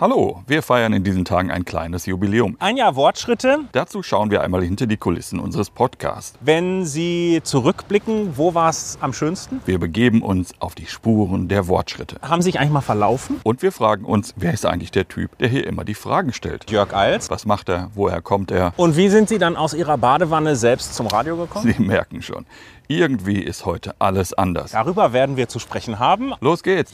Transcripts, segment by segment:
Hallo, wir feiern in diesen Tagen ein kleines Jubiläum. Ein Jahr Wortschritte. Dazu schauen wir einmal hinter die Kulissen unseres Podcasts. Wenn Sie zurückblicken, wo war es am schönsten? Wir begeben uns auf die Spuren der Wortschritte. Haben Sie sich eigentlich mal verlaufen? Und wir fragen uns, wer ist eigentlich der Typ, der hier immer die Fragen stellt? Jörg Als. Was macht er? Woher kommt er? Und wie sind Sie dann aus Ihrer Badewanne selbst zum Radio gekommen? Sie merken schon, irgendwie ist heute alles anders. Darüber werden wir zu sprechen haben. Los geht's!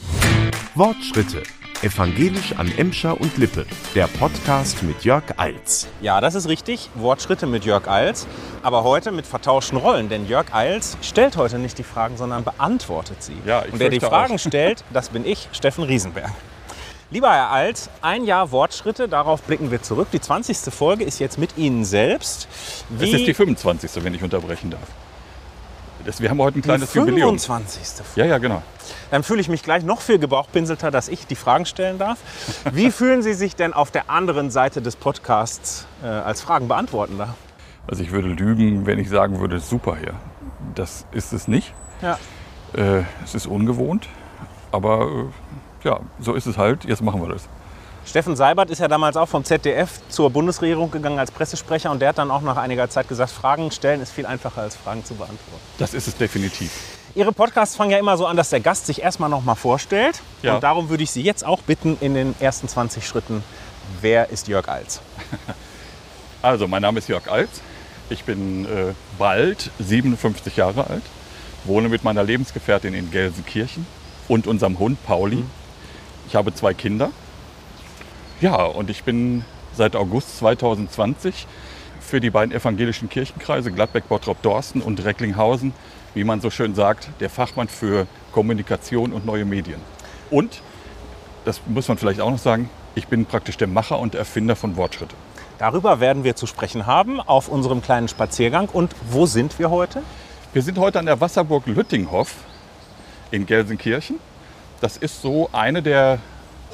Wortschritte. Evangelisch an Emscher und Lippe. Der Podcast mit Jörg Eils. Ja, das ist richtig. Wortschritte mit Jörg Eils. Aber heute mit vertauschten Rollen. Denn Jörg Eils stellt heute nicht die Fragen, sondern beantwortet sie. Ja, ich Und wer die Fragen auch. stellt, das bin ich, Steffen Riesenberg. Lieber Herr Eils, ein Jahr Wortschritte, darauf blicken wir zurück. Die 20. Folge ist jetzt mit Ihnen selbst. Es ist die 25., wenn ich unterbrechen darf. Das, wir haben heute ein kleines Jubiläum. 25. Ja, ja, genau. Dann fühle ich mich gleich noch viel gebauchpinselter, dass ich die Fragen stellen darf. Wie fühlen Sie sich denn auf der anderen Seite des Podcasts äh, als Fragen beantworten darf? Also ich würde lügen, wenn ich sagen würde, super hier. Das ist es nicht. Ja. Äh, es ist ungewohnt, aber äh, ja, so ist es halt. Jetzt machen wir das. Steffen Seibert ist ja damals auch vom ZDF zur Bundesregierung gegangen als Pressesprecher und der hat dann auch nach einiger Zeit gesagt, Fragen stellen ist viel einfacher als Fragen zu beantworten. Das ist es definitiv. Ihre Podcasts fangen ja immer so an, dass der Gast sich erstmal noch mal vorstellt. Ja. Und darum würde ich Sie jetzt auch bitten, in den ersten 20 Schritten, wer ist Jörg Alz? Also, mein Name ist Jörg Alz. Ich bin äh, bald 57 Jahre alt, wohne mit meiner Lebensgefährtin in Gelsenkirchen und unserem Hund Pauli. Ich habe zwei Kinder. Ja, und ich bin seit August 2020 für die beiden evangelischen Kirchenkreise Gladbeck, Bottrop, Dorsten und Recklinghausen, wie man so schön sagt, der Fachmann für Kommunikation und neue Medien. Und, das muss man vielleicht auch noch sagen, ich bin praktisch der Macher und Erfinder von Wortschritte. Darüber werden wir zu sprechen haben auf unserem kleinen Spaziergang. Und wo sind wir heute? Wir sind heute an der Wasserburg Lüttinghoff in Gelsenkirchen. Das ist so eine der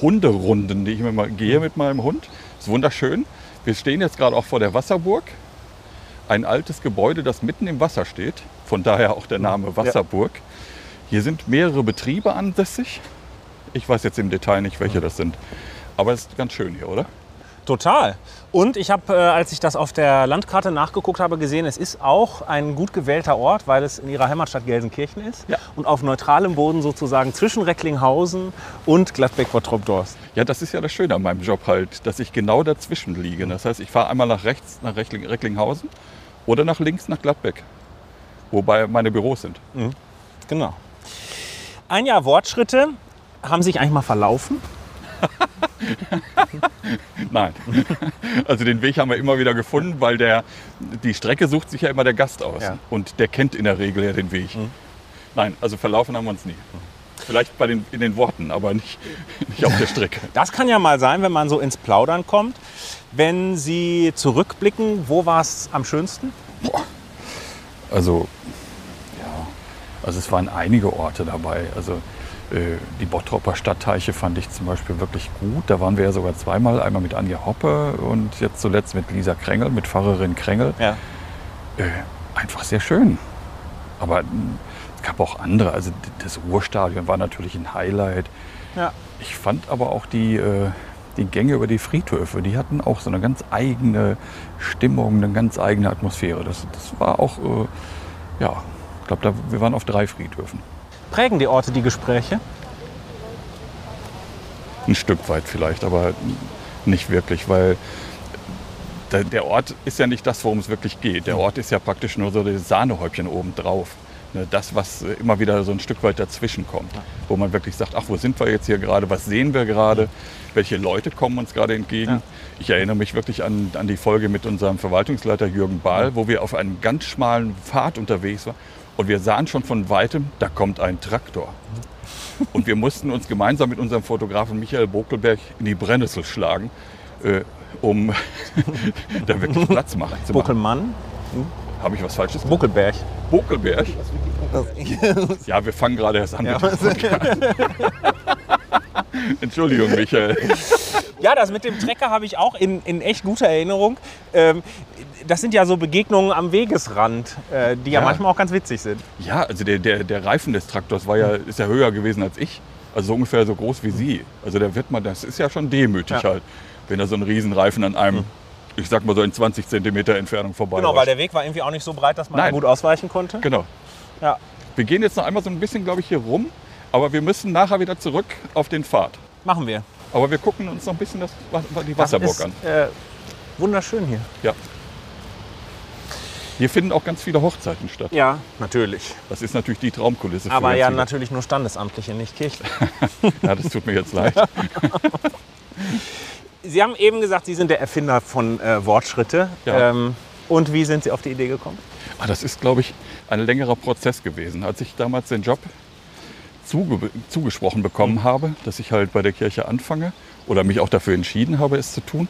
Hunderunden, die ich immer mal gehe mit meinem Hund. Ist wunderschön. Wir stehen jetzt gerade auch vor der Wasserburg. Ein altes Gebäude, das mitten im Wasser steht. Von daher auch der Name Wasserburg. Hier sind mehrere Betriebe ansässig. Ich weiß jetzt im Detail nicht, welche das sind. Aber es ist ganz schön hier, oder? Total. Und ich habe, äh, als ich das auf der Landkarte nachgeguckt habe, gesehen, es ist auch ein gut gewählter Ort, weil es in ihrer Heimatstadt Gelsenkirchen ist. Ja. Und auf neutralem Boden sozusagen zwischen Recklinghausen und Gladbeck-Bottrop-Dorst. Ja, das ist ja das Schöne an meinem Job halt, dass ich genau dazwischen liege. Das heißt, ich fahre einmal nach rechts nach Reckling, Recklinghausen oder nach links nach Gladbeck, wobei meine Büros sind. Genau. Ein Jahr Wortschritte. Haben Sie sich eigentlich mal verlaufen? Nein. Also den Weg haben wir immer wieder gefunden, weil der, die Strecke sucht sich ja immer der Gast aus. Ja. Und der kennt in der Regel ja den Weg. Nein, also verlaufen haben wir uns nie. Vielleicht bei den, in den Worten, aber nicht, nicht auf der Strecke. Das kann ja mal sein, wenn man so ins Plaudern kommt. Wenn Sie zurückblicken, wo war es am schönsten? Also, ja, also es waren einige Orte dabei. Also die Bottropper Stadtteiche fand ich zum Beispiel wirklich gut. Da waren wir ja sogar zweimal, einmal mit Anja Hoppe und jetzt zuletzt mit Lisa Krengel, mit Pfarrerin Krengel. Ja. Äh, einfach sehr schön. Aber mh, es gab auch andere. Also das Ruhrstadion war natürlich ein Highlight. ja. Ich fand aber auch die, äh, die Gänge über die Friedhöfe, die hatten auch so eine ganz eigene Stimmung, eine ganz eigene Atmosphäre. Das, das war auch, äh, ja, ich glaube, wir waren auf drei Friedhöfen. Prägen die Orte die Gespräche? Ein Stück weit vielleicht, aber nicht wirklich, weil der, Ort ist ja nicht das, worum es wirklich geht. Der Ort ist ja praktisch nur so das Sahnehäubchen oben drauf. Ne, Das, was äh, immer wieder so ein Stück weit dazwischen kommt, wo man wirklich sagt, ach, wo sind wir jetzt hier gerade, was sehen wir gerade, welche Leute kommen uns gerade entgegen. Ja. Ich erinnere mich wirklich an, an die Folge mit unserem Verwaltungsleiter Jürgen Bahl, wo wir auf einem ganz schmalen Pfad unterwegs waren und wir sahen schon von weitem, da kommt ein Traktor. Und wir mussten uns gemeinsam mit unserem Fotografen Michael Bokelberg in die Brennnessel schlagen, äh, um da wirklich Platz machen zu machen. Buckelmann? Habe ich was Falsches gesagt? Buckelberg. Bokelberg? Ja, wir fangen gerade erst an Podcast. Entschuldigung, Michael. Ja, das mit dem Trecker habe ich auch in, in echt guter Erinnerung. Ähm, das sind ja so Begegnungen am Wegesrand, äh, die ja. Ja. manchmal auch ganz witzig sind. Ja, also der, der, der Reifen des Traktors war ja, ist ja höher gewesen als ich. Also so ungefähr so groß wie Sie. Also der wird man, das ist ja schon demütig Ja. halt, wenn da so ein Riesenreifen an einem, ich sag mal so in 20 Zentimeter Entfernung vorbei Genau, weil der Weg war irgendwie auch nicht so breit, dass man Nein. gut ausweichen konnte. Genau. Ja. Wir gehen jetzt noch einmal so ein bisschen, glaube ich, hier rum, aber wir müssen nachher wieder zurück auf den Pfad. Machen wir. Aber wir gucken uns noch ein bisschen das, die Wasserburg ist, an. Äh, wunderschön hier. Ja. Hier finden auch ganz viele Hochzeiten statt. Ja, natürlich. Das ist natürlich die Traumkulisse. für Aber ja, viele. natürlich nur Standesamtliche, nicht Kirchen. Ja, das tut mir jetzt leid. Sie haben eben gesagt, Sie sind der Erfinder von äh, Wortschritte. Ja. Ähm, und wie sind Sie auf die Idee gekommen? Ah, das ist, glaube ich, ein längerer Prozess gewesen. Als ich damals den Job zuge zugesprochen bekommen habe, dass ich halt bei der Kirche anfange oder mich auch dafür entschieden habe, es zu tun,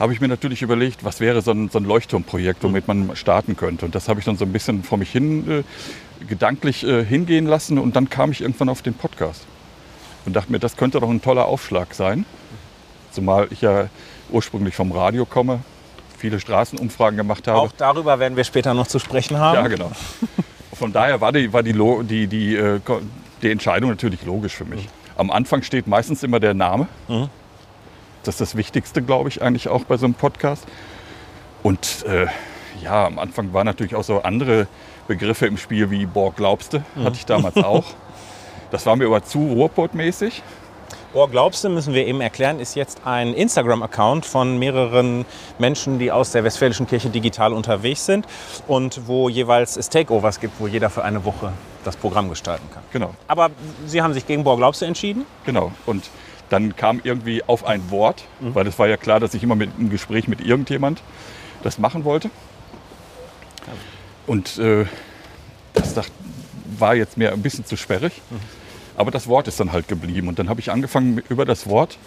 habe ich mir natürlich überlegt, was wäre so ein, so ein Leuchtturmprojekt, womit man starten könnte. Und das habe ich dann so ein bisschen vor mich hin äh, gedanklich äh, hingehen lassen und dann kam ich irgendwann auf den Podcast und dachte mir, das könnte doch ein toller Aufschlag sein. Zumal ich ja ursprünglich vom Radio komme, viele Straßenumfragen gemacht habe. Auch darüber werden wir später noch zu sprechen haben. Ja, genau. Von daher war die, war die, die, die, äh, die Entscheidung natürlich logisch für mich. Am Anfang steht meistens immer der Name. Das ist das Wichtigste, glaube ich, eigentlich auch bei so einem Podcast. Und äh, ja, am Anfang waren natürlich auch so andere Begriffe im Spiel wie Boah, glaubste, hatte ich damals auch. Das war mir aber zu Ruhrpott-mäßig. Boah, glaubst du, müssen wir eben erklären, ist jetzt ein Instagram-Account von mehreren Menschen, die aus der Westfälischen Kirche digital unterwegs sind und wo jeweils es Takeovers gibt, wo jeder für eine Woche das Programm gestalten kann. Genau. Aber Sie haben sich gegen Boah, glaubst du entschieden? Genau. Und dann kam irgendwie auf ein Wort, weil es war ja klar, dass ich immer mit im Gespräch mit irgendjemand das machen wollte. Und äh, das dacht, war jetzt mir ein bisschen zu sperrig. Aber das Wort ist dann halt geblieben. Und dann habe ich angefangen, über das Wort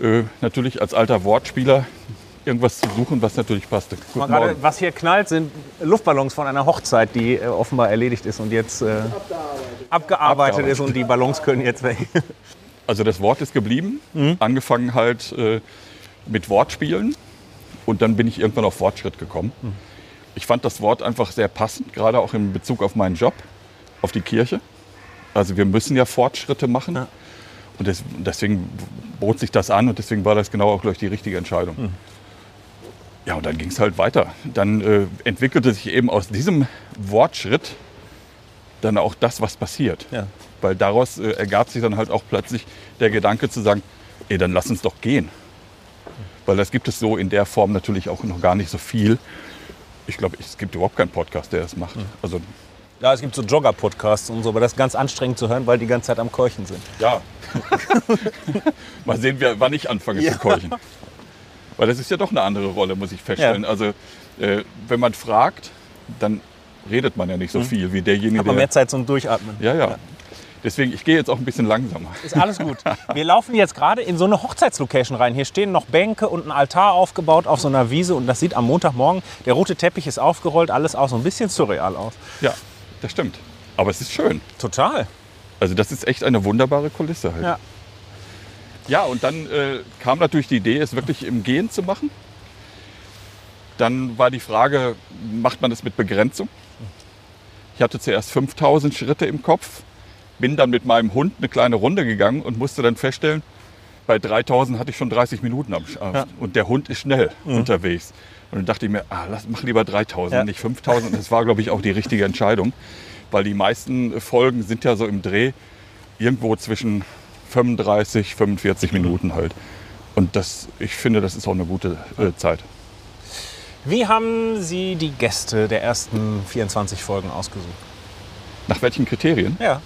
äh, natürlich als alter Wortspieler irgendwas zu suchen, was natürlich passte. Morgen. was hier knallt, sind Luftballons von einer Hochzeit, die äh, offenbar erledigt ist und jetzt äh, abgearbeitet, Abgearbeitet. ist und die Ballons können jetzt weg. Also das Wort ist geblieben. Angefangen halt äh, mit Wortspielen. Und dann bin ich irgendwann auf Fortschritt gekommen. Ich fand das Wort einfach sehr passend, gerade auch in Bezug auf meinen Job, auf die Kirche. Also wir müssen ja Fortschritte machen. Ja. Und des, deswegen bot sich das an und deswegen war das genau auch gleich die richtige Entscheidung. Ja, und dann ging es halt weiter. Dann äh, entwickelte sich eben aus diesem Wortschritt dann auch das, was passiert. Ja. Weil daraus äh, ergab sich dann halt auch plötzlich der Gedanke zu sagen, ey, dann lass uns doch gehen. Weil das gibt es so in der Form natürlich auch noch gar nicht so viel. Ich glaube, es gibt überhaupt keinen Podcast, der das macht. Also Ja, es gibt so Jogger-Podcasts und so, aber das ist ganz anstrengend zu hören, weil die ganze Zeit am Keuchen sind. ja. Mal sehen, wann ich anfange Ja. zu keuchen. Weil das ist ja doch eine andere Rolle, muss ich feststellen. Also äh, wenn man fragt, dann redet man ja nicht so viel wie derjenige, Hat man der... mehr Zeit zum Durchatmen. Ja, ja. Deswegen, ich gehe jetzt auch ein bisschen langsamer. Ist alles gut. Wir laufen jetzt gerade in so eine Hochzeitslocation rein. Hier stehen noch Bänke und ein Altar aufgebaut auf so einer Wiese und das sieht am Montagmorgen, der rote Teppich ist aufgerollt, alles auch so ein bisschen surreal aus. Ja, das stimmt. Aber es ist schön. Total. Also das ist echt eine wunderbare Kulisse halt. Ja. Ja, und dann äh, kam natürlich die Idee, es wirklich im Gehen zu machen. Dann war die Frage, macht man das mit Begrenzung? Ich hatte zuerst 5000 Schritte im Kopf, bin dann mit meinem Hund eine kleine Runde gegangen und musste dann feststellen, bei 3000 hatte ich schon 30 Minuten am Start. Und der Hund ist schnell unterwegs. Und dann dachte ich mir, ah, lass, mach lieber 3000, Ja. nicht 5000. Und das war, glaube ich, auch die richtige Entscheidung. Weil die meisten Folgen sind ja so im Dreh irgendwo zwischen 35, 45 Minuten halt. Und das, ich finde, das ist auch eine gute äh, Zeit. Wie haben Sie die Gäste der ersten 24 Folgen ausgesucht? Nach welchen Kriterien? Ja.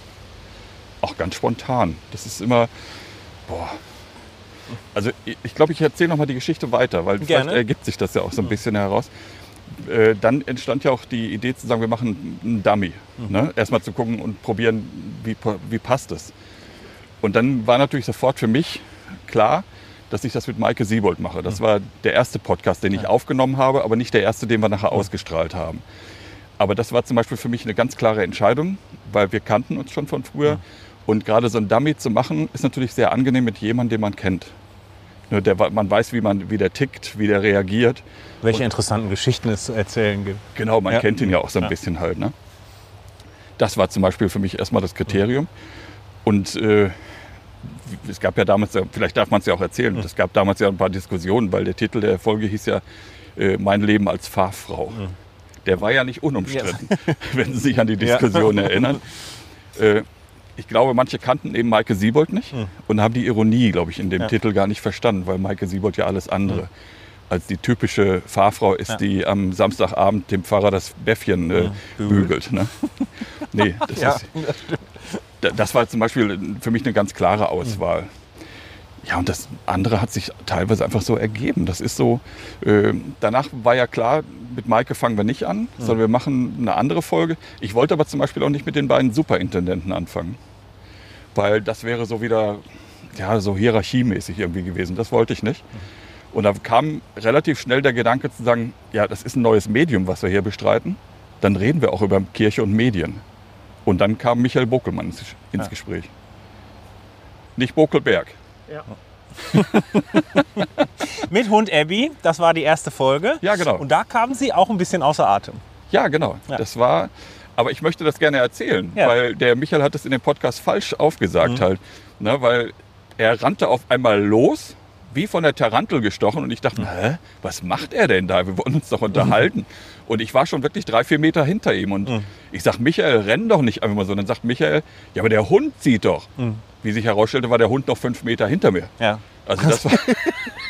Auch ganz spontan. Das ist immer, boah. Also ich glaube, ich erzähle noch mal die Geschichte weiter, weil Gerne. vielleicht ergibt sich das ja auch so ein bisschen heraus. Äh, dann entstand ja auch die Idee zu sagen, wir machen einen Dummy. Ne? Erstmal zu gucken und probieren, wie, wie passt es. Und dann war natürlich sofort für mich klar, dass ich das mit Maike Siebold mache. Das war der erste Podcast, den ich aufgenommen habe, aber nicht der erste, den wir nachher ausgestrahlt haben. Aber das war zum Beispiel für mich eine ganz klare Entscheidung, weil wir kannten uns schon von früher. Und gerade so ein Dummy zu machen, ist natürlich sehr angenehm mit jemandem, den man kennt. Ne, Der, man weiß, wie, man, wie der tickt, wie der reagiert. Welche interessanten Geschichten es zu erzählen gibt. Genau, man Ja. kennt ihn ja auch so ein Ja. bisschen halt. Ne? Das war zum Beispiel für mich erstmal das Kriterium. Und äh, es gab ja damals, vielleicht darf man es ja auch erzählen, es gab damals ja ein paar Diskussionen, weil der Titel der Folge hieß ja äh, Mein Leben als Fahrfrau. Der war ja nicht unumstritten, wenn Sie sich an die Diskussion erinnern. Äh, ich glaube, manche kannten eben Maike Siebold nicht und haben die Ironie, glaube ich, in dem Ja. Titel gar nicht verstanden, weil Maike Siebold ja alles andere als die typische Fahrfrau ist, Ja. die am Samstagabend dem Pfarrer das Bäffchen äh, bügelt. Ne? nee, das, Ja, ist, da- das war zum Beispiel für mich eine ganz klare Auswahl. Ja, und das andere hat sich teilweise einfach so ergeben. Das ist so, äh, danach war ja klar, mit Maike fangen wir nicht an, sondern wir machen eine andere Folge. Ich wollte aber zum Beispiel auch nicht mit den beiden Superintendenten anfangen, weil das wäre so wieder, ja, so hierarchiemäßig irgendwie gewesen. Das wollte ich nicht. Und da kam relativ schnell der Gedanke zu sagen, ja, das ist ein neues Medium, was wir hier bestreiten. Dann reden wir auch über Kirche und Medien. Und dann kam Michael Bokelmann ins, ins Ja. Gespräch. Nicht Bokelberg. Mit Hund Abby, das war die erste Folge. Ja, genau. Und da kamen Sie auch ein bisschen außer Atem. Ja, genau. Ja. Das war. Aber ich möchte das gerne erzählen, Ja. Mhm. weil der Michael hat es in dem Podcast falsch aufgesagt halt. Ne, weil er rannte auf einmal los, wie von der Tarantel gestochen und ich dachte, hä, was macht er denn da? Wir wollen uns doch unterhalten. Und ich war schon wirklich drei, vier Meter hinter ihm und Mhm. ich sag, Michael, renn doch nicht einfach mal so. Und dann sagt Michael, ja, aber der Hund zieht doch. Mhm. Wie sich herausstellte, war der Hund noch fünf Meter hinter mir. Ja. Also das war,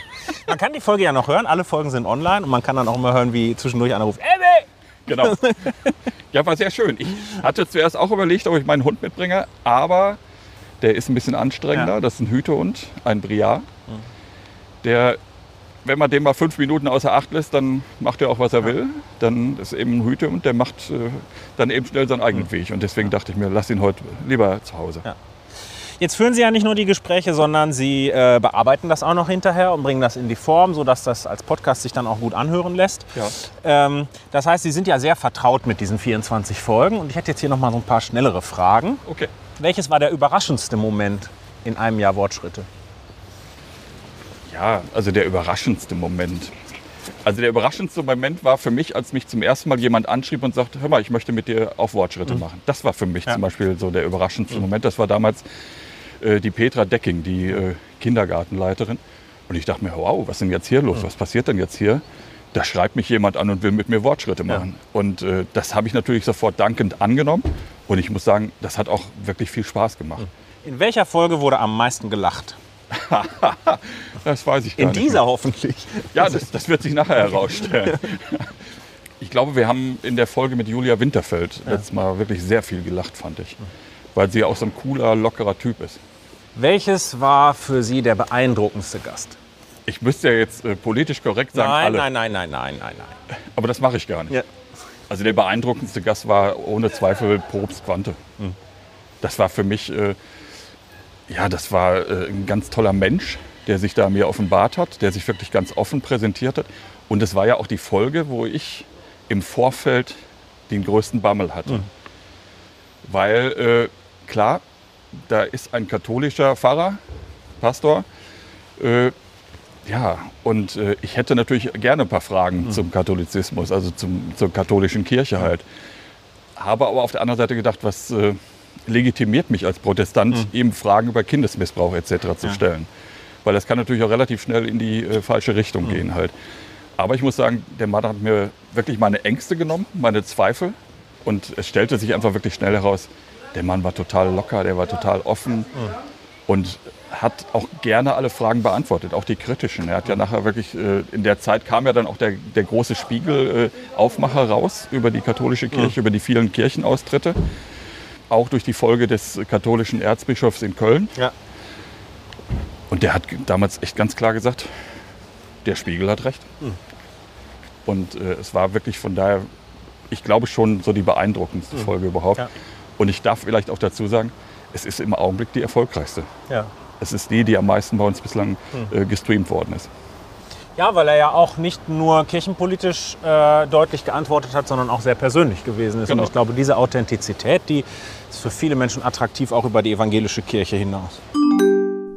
Man kann die Folge ja noch hören. Alle Folgen sind online und man kann dann auch immer hören, wie zwischendurch einer ruft, Abby! Genau. Ja, war sehr schön. Ich hatte zuerst auch überlegt, ob ich meinen Hund mitbringe, aber der ist ein bisschen anstrengender. Ja. Das ist ein Hütehund, ein Briar. Der, wenn man den mal fünf Minuten außer Acht lässt, dann macht er auch, was er will. Dann ist eben ein Hütehund, der macht äh, dann eben schnell seinen eigenen Weg. Und deswegen dachte ich mir, lass ihn heute lieber zu Hause. Ja. Jetzt führen Sie ja nicht nur die Gespräche, sondern Sie äh, bearbeiten das auch noch hinterher und bringen das in die Form, sodass das als Podcast sich dann auch gut anhören lässt. Ja. Ähm, das heißt, Sie sind ja sehr vertraut mit diesen 24 Folgen. Und ich hätte jetzt hier noch mal so ein paar schnellere Fragen. Okay. Welches war der überraschendste Moment in einem Jahr Wortschritte? Ja, also der überraschendste Moment. Also der überraschendste Moment war für mich, als mich zum ersten Mal jemand anschrieb und sagte, hör mal, ich möchte mit dir auch Wortschritte machen. Das war für mich Ja. zum Beispiel so der überraschendste Moment. Das war damals äh, die Petra Decking, die äh, Kindergartenleiterin. Und ich dachte mir, wow, was ist denn jetzt hier los? Was passiert denn jetzt hier? Da schreibt mich jemand an und will mit mir Wortschritte machen. Und äh, das habe ich natürlich sofort dankend angenommen. Und ich muss sagen, das hat auch wirklich viel Spaß gemacht. In welcher Folge wurde am meisten gelacht? Das weiß ich gar In nicht. dieser hoffentlich. Ja, das, das wird sich nachher herausstellen. Ich glaube, wir haben in der Folge mit Julia Winterfeld letztes Mal wirklich sehr viel gelacht, fand ich. Weil sie auch so ein cooler, lockerer Typ ist. Welches war für Sie der beeindruckendste Gast? Ich müsste ja jetzt äh, politisch korrekt sagen, nein, alle. nein, nein, nein, nein, nein, nein. Aber das mache ich gar nicht. Ja. Also der beeindruckendste Gast war ohne Zweifel Probst Quante. Hm. Das war für mich, äh, ja, das war äh, ein ganz toller Mensch, der sich da mir offenbart hat, der sich wirklich ganz offen präsentiert hat. Und es war ja auch die Folge, wo ich im Vorfeld den größten Bammel hatte. Hm. Weil, äh, klar, da ist ein katholischer Pfarrer, Pastor, äh, ja, und äh, ich hätte natürlich gerne ein paar Fragen zum Katholizismus, also zum, zur katholischen Kirche halt. Habe aber auf der anderen Seite gedacht, was äh, legitimiert mich als Protestant, ihm Fragen über Kindesmissbrauch etc. zu stellen. Weil das kann natürlich auch relativ schnell in die äh, falsche Richtung gehen halt. Aber ich muss sagen, der Mann hat mir wirklich meine Ängste genommen, meine Zweifel. Und es stellte sich einfach wirklich schnell heraus, der Mann war total locker, der war total offen und hat auch gerne alle Fragen beantwortet, auch die kritischen. Er hat ja nachher wirklich, äh, in der Zeit kam ja dann auch der, der große Spiegel-Aufmacher raus über die katholische Kirche, über die vielen Kirchenaustritte. Auch durch die Folge des katholischen Erzbischofs in Köln. Ja. Und der hat damals echt ganz klar gesagt, der Spiegel hat recht. Und äh, es war wirklich von daher, ich glaube schon so die beeindruckendste Folge überhaupt. Ja. Und ich darf vielleicht auch dazu sagen, es ist im Augenblick die erfolgreichste. Ja. Es ist die, die am meisten bei uns bislang Hm. äh, gestreamt worden ist. Ja, weil er ja auch nicht nur kirchenpolitisch äh, deutlich geantwortet hat, sondern auch sehr persönlich gewesen ist. Genau. Und ich glaube, diese Authentizität, die ist für viele Menschen attraktiv, auch über die evangelische Kirche hinaus.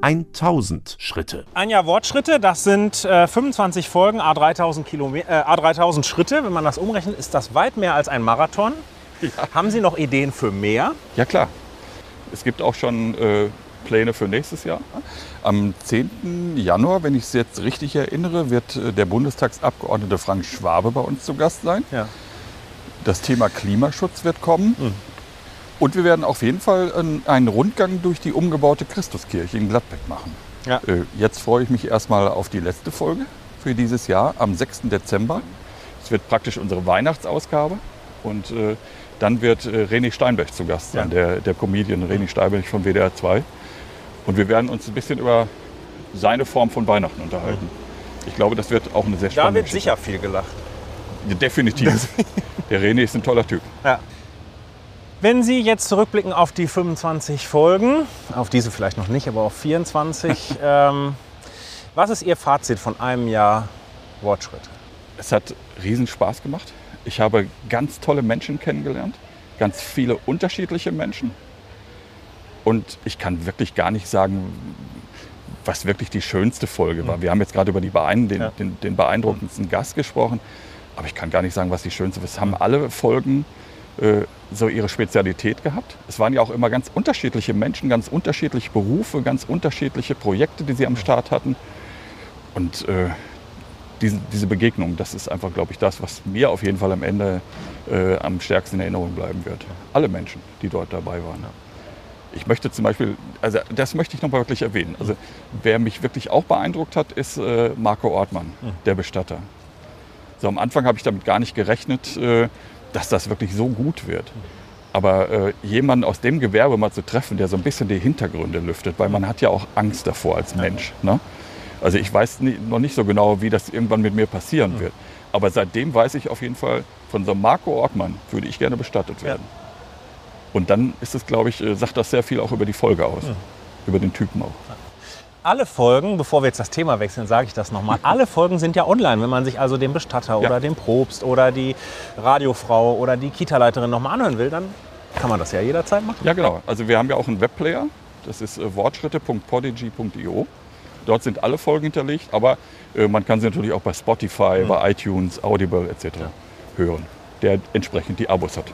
1000 Schritte. Ein Jahr Wortschritte, das sind äh, 25 Folgen, A3000, Kilome- äh, A3000 Schritte. Wenn man das umrechnet, ist das weit mehr als ein Marathon. Haben Sie noch Ideen für mehr? Ja klar. Es gibt auch schon äh, Pläne für nächstes Jahr. Am 10. Januar, wenn ich es jetzt richtig erinnere, wird äh, der Bundestagsabgeordnete Frank Schwabe bei uns zu Gast sein. Ja. Das Thema Klimaschutz wird kommen. Und wir werden auf jeden Fall einen- einen Rundgang durch die umgebaute Christuskirche in Gladbeck machen. Ja. Äh, Jetzt freue ich mich erstmal auf die letzte Folge für dieses Jahr am 6. Dezember. Es wird praktisch unsere Weihnachtsausgabe. Und äh, dann wird äh, René Steinberg zu Gast sein, der, der Comedian René Steinberg von WDR 2. Und wir werden uns ein bisschen über seine Form von Weihnachten unterhalten. Ich glaube, das wird auch eine sehr Da spannende wird Geschichte. sicher viel gelacht. Ja, Definitiv. Der René ist ein toller Typ. Ja. Wenn Sie jetzt zurückblicken auf die 25 Folgen, auf diese vielleicht noch nicht, aber auf 24, ähm, was ist Ihr Fazit von einem Jahr Wortschritt? Es hat riesen Spaß gemacht. Ich habe ganz tolle Menschen kennengelernt, ganz viele unterschiedliche Menschen. Und ich kann wirklich gar nicht sagen, was wirklich die schönste Folge war. Wir haben jetzt gerade über Beein den, Ja. den, den beeindruckendsten Gast gesprochen, aber ich kann gar nicht sagen, was die schönste war. Es haben alle Folgen äh, so ihre Spezialität gehabt. Es waren ja auch immer ganz unterschiedliche Menschen, ganz unterschiedliche Berufe, ganz unterschiedliche Projekte, die sie am Start hatten. Und äh, diese, diese Begegnung, das ist einfach, glaube ich, das, was mir auf jeden Fall am Ende äh, am stärksten in Erinnerung bleiben wird. Alle Menschen, die dort dabei waren. Ich möchte zum Beispiel, also das möchte ich noch mal wirklich erwähnen. Also wer mich wirklich auch beeindruckt hat, ist äh, Marco Ortmann, der Bestatter. So am Anfang habe ich damit gar nicht gerechnet, äh, dass das wirklich so gut wird. Aber äh, jemanden aus dem Gewerbe mal zu treffen, der so ein bisschen die Hintergründe lüftet, weil man hat ja auch Angst davor als Mensch. Ne? Also ich weiß nie, noch nicht so genau, wie das irgendwann mit mir passieren wird. Aber seitdem weiß ich auf jeden Fall, von so einem Marco Ortmann würde ich gerne bestattet werden. Und dann ist es, glaube ich, äh, sagt das sehr viel auch über die Folge aus. Über den Typen auch. Alle Folgen, bevor wir jetzt das Thema wechseln, sage ich das nochmal, alle Folgen sind ja online. Wenn man sich also den Bestatter Ja. oder den Probst oder die Radiofrau oder die Kita-Leiterin nochmal anhören will, dann kann man das ja jederzeit machen. Ja, genau. Also wir haben ja auch einen Webplayer. Das ist äh, wortschritte.podigy.io. Dort sind alle Folgen hinterlegt, aber äh, man kann sie natürlich auch bei Spotify, bei iTunes, Audible etc. hören, der entsprechend die Abos hat.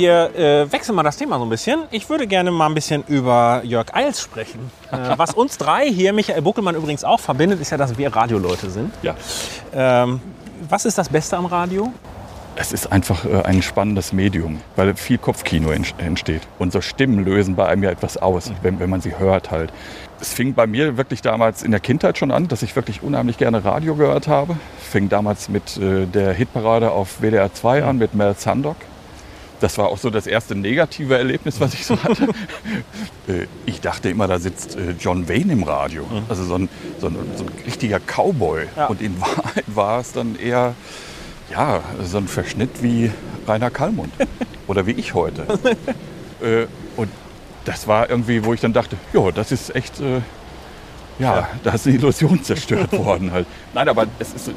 Wir äh, wechseln mal das Thema so ein bisschen. Ich würde gerne mal ein bisschen über Jörg Eils sprechen. Äh, was uns drei hier, Michael Buckelmann übrigens auch verbindet, ist ja, dass wir Radioleute sind. Ja, Ähm, was ist das Beste am Radio? es ist einfach äh, ein spannendes Medium, weil viel Kopfkino ent- entsteht. So Stimmen lösen bei einem ja etwas aus, wenn, wenn man sie hört halt. Es fing bei mir wirklich damals in der Kindheit schon an, dass ich wirklich unheimlich gerne Radio gehört habe. Fing damals mit äh, der Hitparade auf WDR 2 an, mit Mel Sandock. Das war auch so das erste negative Erlebnis, was ich so hatte. Äh, ich dachte immer, da sitzt äh, John Wayne im Radio. Also so ein, so ein, so ein richtiger Cowboy. Ja. Und in Wahrheit war es dann eher ja, so ein Verschnitt wie Rainer Kallmund. Oder wie ich heute. äh, und das war irgendwie, wo ich dann dachte, ja, das ist echt, ja, Ja. da ist eine Illusion zerstört worden halt. Nein, aber es ist,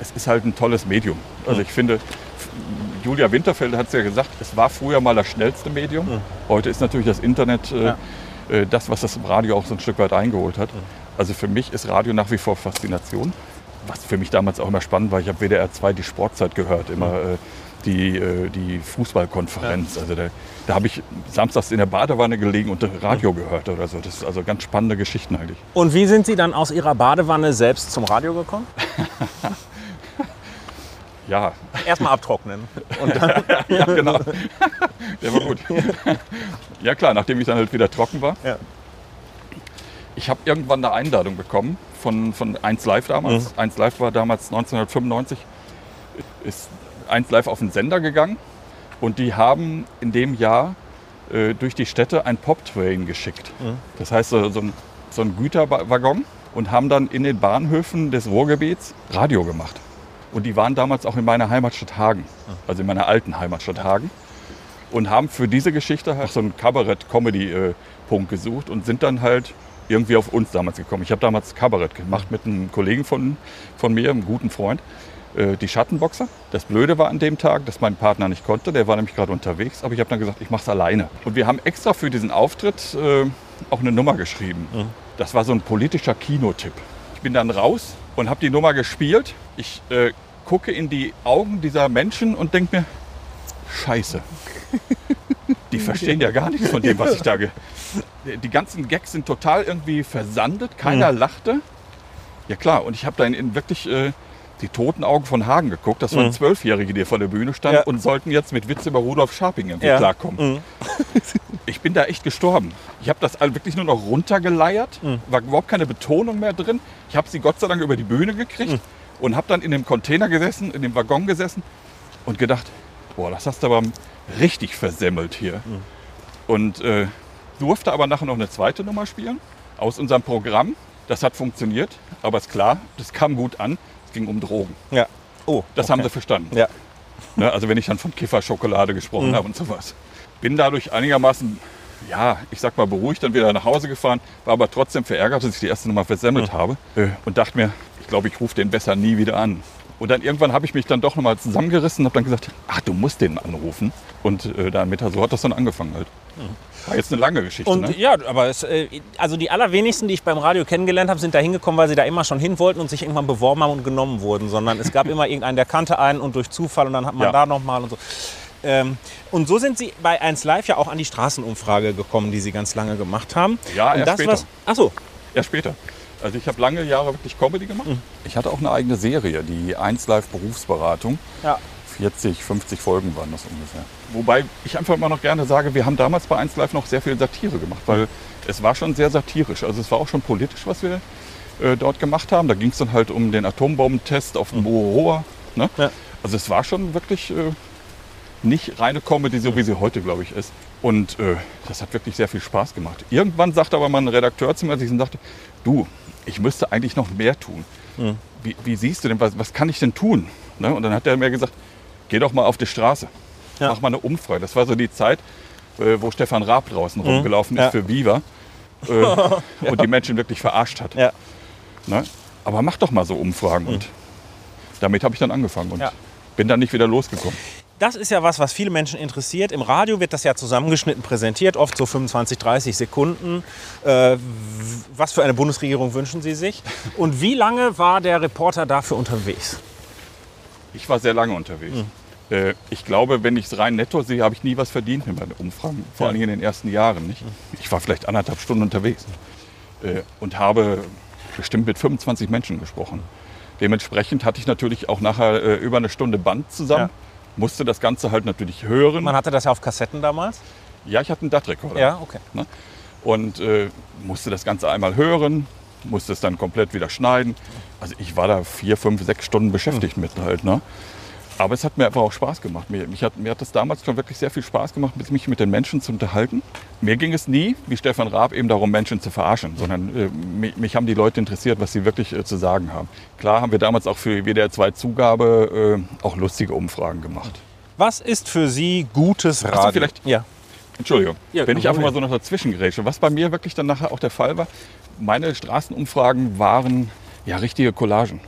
es ist halt ein tolles Medium. Also ich finde, Julia Winterfeld hat es ja gesagt, es war früher mal das schnellste Medium. Heute ist natürlich das Internet äh, Ja. äh, das, was das Radio auch so ein Stück weit eingeholt hat. Also für mich ist Radio nach wie vor Faszination. Was für mich damals auch immer spannend war, ich habe WDR 2 die Sportzeit gehört, immer äh, die, äh, die Fußballkonferenz. Also da, da habe ich samstags in der Badewanne gelegen und Radio gehört oder so. Das ist also ganz spannende Geschichten eigentlich. Und wie sind Sie dann aus Ihrer Badewanne selbst zum Radio gekommen? Ja, Erstmal abtrocknen. Und dann, ja genau. Der war gut. Ja klar, nachdem ich dann halt wieder trocken war. Ja. Ich habe irgendwann eine Einladung bekommen von, von 1 Live damals. Mhm. 1 Live war damals 1995. Ist 1 Live auf den Sender gegangen und die haben in dem Jahr äh, durch die Städte ein Pop-Train geschickt. Mhm. Das heißt so, so, ein, so ein Güterwaggon und haben dann in den Bahnhöfen des Ruhrgebiets Radio gemacht. Und die waren damals auch in meiner Heimatstadt Hagen, also in meiner alten Heimatstadt Hagen. Und haben für diese Geschichte halt so einen Kabarett-Comedy-Punkt gesucht und sind dann halt irgendwie auf uns damals gekommen. Ich habe damals Kabarett gemacht mit einem Kollegen von, von mir, einem guten Freund. äh, die Schattenboxer. Das Blöde war an dem Tag, dass mein Partner nicht konnte. Der war nämlich gerade unterwegs. Aber ich habe dann gesagt, ich mache es alleine. Und wir haben extra für diesen Auftritt äh, auch eine Nummer geschrieben. Das war so ein politischer Kinotipp. Ich bin dann raus und habe die Nummer gespielt. Ich äh, gucke in die Augen dieser Menschen und denke mir, Scheiße. Die verstehen ja gar nichts von dem, was ich da. Ge die ganzen Gags sind total irgendwie versandet. Keiner lachte. Ja klar, und ich habe da in, in wirklich äh, die toten Augen von Hagen geguckt. Das waren Zwölfjährige, die vor der Bühne standen Ja. und sollten jetzt mit Witze über Rudolf Scharping irgendwie Ja. klarkommen. Ich bin da echt gestorben. Ich habe das wirklich nur noch runtergeleiert, war überhaupt keine Betonung mehr drin. Ich habe sie Gott sei Dank über die Bühne gekriegt und habe dann in dem Container gesessen, in dem Waggon gesessen und gedacht, boah, das hast du aber richtig versemmelt hier. Und äh, durfte aber nachher noch eine zweite Nummer spielen aus unserem Programm. Das hat funktioniert, aber ist klar, das kam gut an. Ging um Drogen. Ja. Oh, Das haben sie verstanden. Ja. Ne, also wenn ich dann von Kifferschokolade gesprochen habe und sowas. Bin dadurch einigermaßen, ja, ich sag mal beruhigt dann wieder nach Hause gefahren, war aber trotzdem verärgert, dass ich die erste Nummer versemmelt habe äh, und dachte mir, ich glaube, ich rufe den besser nie wieder an. Und dann irgendwann habe ich mich dann doch nochmal zusammengerissen und habe dann gesagt, ach, du musst den anrufen. Und äh, damit, so hat das dann angefangen halt. War jetzt eine lange Geschichte, Und ne? ja, aber es, äh, also die allerwenigsten, die ich beim Radio kennengelernt habe, sind da hingekommen, weil sie da immer schon hin wollten und sich irgendwann beworben haben und genommen wurden, sondern es gab immer irgendeinen, der kannte einen und durch Zufall und dann hat man Ja. da nochmal und so. Ähm, und so sind Sie bei 1 Live ja auch an die Straßenumfrage gekommen, die Sie ganz lange gemacht haben. Ja, erst das, später. was, achso, Erst später. Also ich habe lange Jahre wirklich Comedy gemacht. Ich hatte auch eine eigene Serie, die 1 Live Berufsberatung. ja. 40, 50 Folgen waren das ungefähr. Wobei ich einfach immer noch gerne sage, wir haben damals bei 1 Live noch sehr viel Satire gemacht, weil es war schon sehr satirisch. Also es war auch schon politisch, was wir äh, dort gemacht haben. Da ging es dann halt um den Atombombentest auf dem Mooroa. Ne? Ja. Also es war schon wirklich äh, nicht reine Comedy, so wie sie heute, glaube ich, ist. Und äh, das hat wirklich sehr viel Spaß gemacht. Irgendwann sagte aber mal ein Redakteur zu mir, als ich ihm sagte, du, ich müsste eigentlich noch mehr tun. Wie, wie siehst du denn, was, was kann ich denn tun? Ne? Und dann hat er mir gesagt, geh doch mal auf die Straße, Ja. mach mal eine Umfrage. Das war so die Zeit, äh, wo Stefan Raab draußen rumgelaufen Mhm. Ja. ist für Viva äh, und die Menschen wirklich verarscht hat. Ja. Ne? Aber mach doch mal so Umfragen. Und damit habe ich dann angefangen und Ja. bin dann nicht wieder losgekommen. Das ist ja was, was viele Menschen interessiert. Im Radio wird das ja zusammengeschnitten präsentiert, oft so 25, 30 Sekunden. Äh, was für eine Bundesregierung wünschen Sie sich? Und wie lange war der Reporter dafür unterwegs? Ich war sehr lange unterwegs. Äh, ich glaube, wenn ich es rein netto sehe, habe ich nie was verdient mit meinen Umfragen. Vor Ja. Dingen in den ersten Jahren nicht. Ich war vielleicht anderthalb Stunden unterwegs äh, und habe bestimmt mit 25 Menschen gesprochen. Dementsprechend hatte ich natürlich auch nachher äh, über eine Stunde Band zusammen. Musste das Ganze halt natürlich hören. Man hatte das ja auf Kassetten damals. ja, ich hatte einen DAT-Rekorder. Ja, okay. Ne? Und äh, musste das Ganze einmal hören, musste es dann komplett wieder schneiden. Also ich war da vier, fünf, sechs Stunden beschäftigt mit halt. Ne? Aber es hat mir einfach auch Spaß gemacht. Mir, hat, mir hat das damals schon wirklich sehr viel Spaß gemacht, mich mit den Menschen zu unterhalten. Mir ging es nie, wie Stefan Raab, eben darum, Menschen zu verarschen, sondern äh, mich, mich haben die Leute interessiert, was sie wirklich äh, zu sagen haben. Klar haben wir damals auch für WDR 2 Zugabe äh, auch lustige Umfragen gemacht. Was ist für Sie gutes Radio? so, vielleicht- Ja. Entschuldigung, Ja, wenn ich einfach mal so noch dazwischen gerätsche. Was bei mir wirklich dann nachher auch der Fall war, meine Straßenumfragen waren ja richtige Collagen.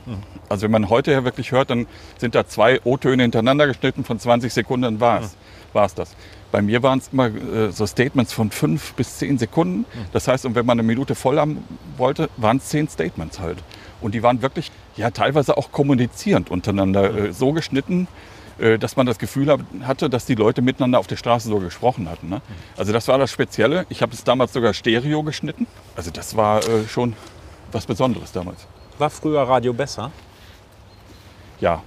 Also wenn man heute ja wirklich hört, dann sind da zwei O-Töne hintereinander geschnitten von 20 Sekunden, war es war's das. Bei mir waren es immer äh, so Statements von fünf bis zehn Sekunden. Das heißt, und wenn man eine Minute voll haben wollte, waren es zehn Statements halt. Und die waren wirklich, ja, teilweise auch kommunizierend untereinander äh, so geschnitten, dass man das Gefühl hatte, dass die Leute miteinander auf der Straße so gesprochen hatten. Ne? Also das war das Spezielle. Ich habe es damals sogar Stereo geschnitten. Also das war äh, schon was Besonderes damals. War früher Radio besser? Ja.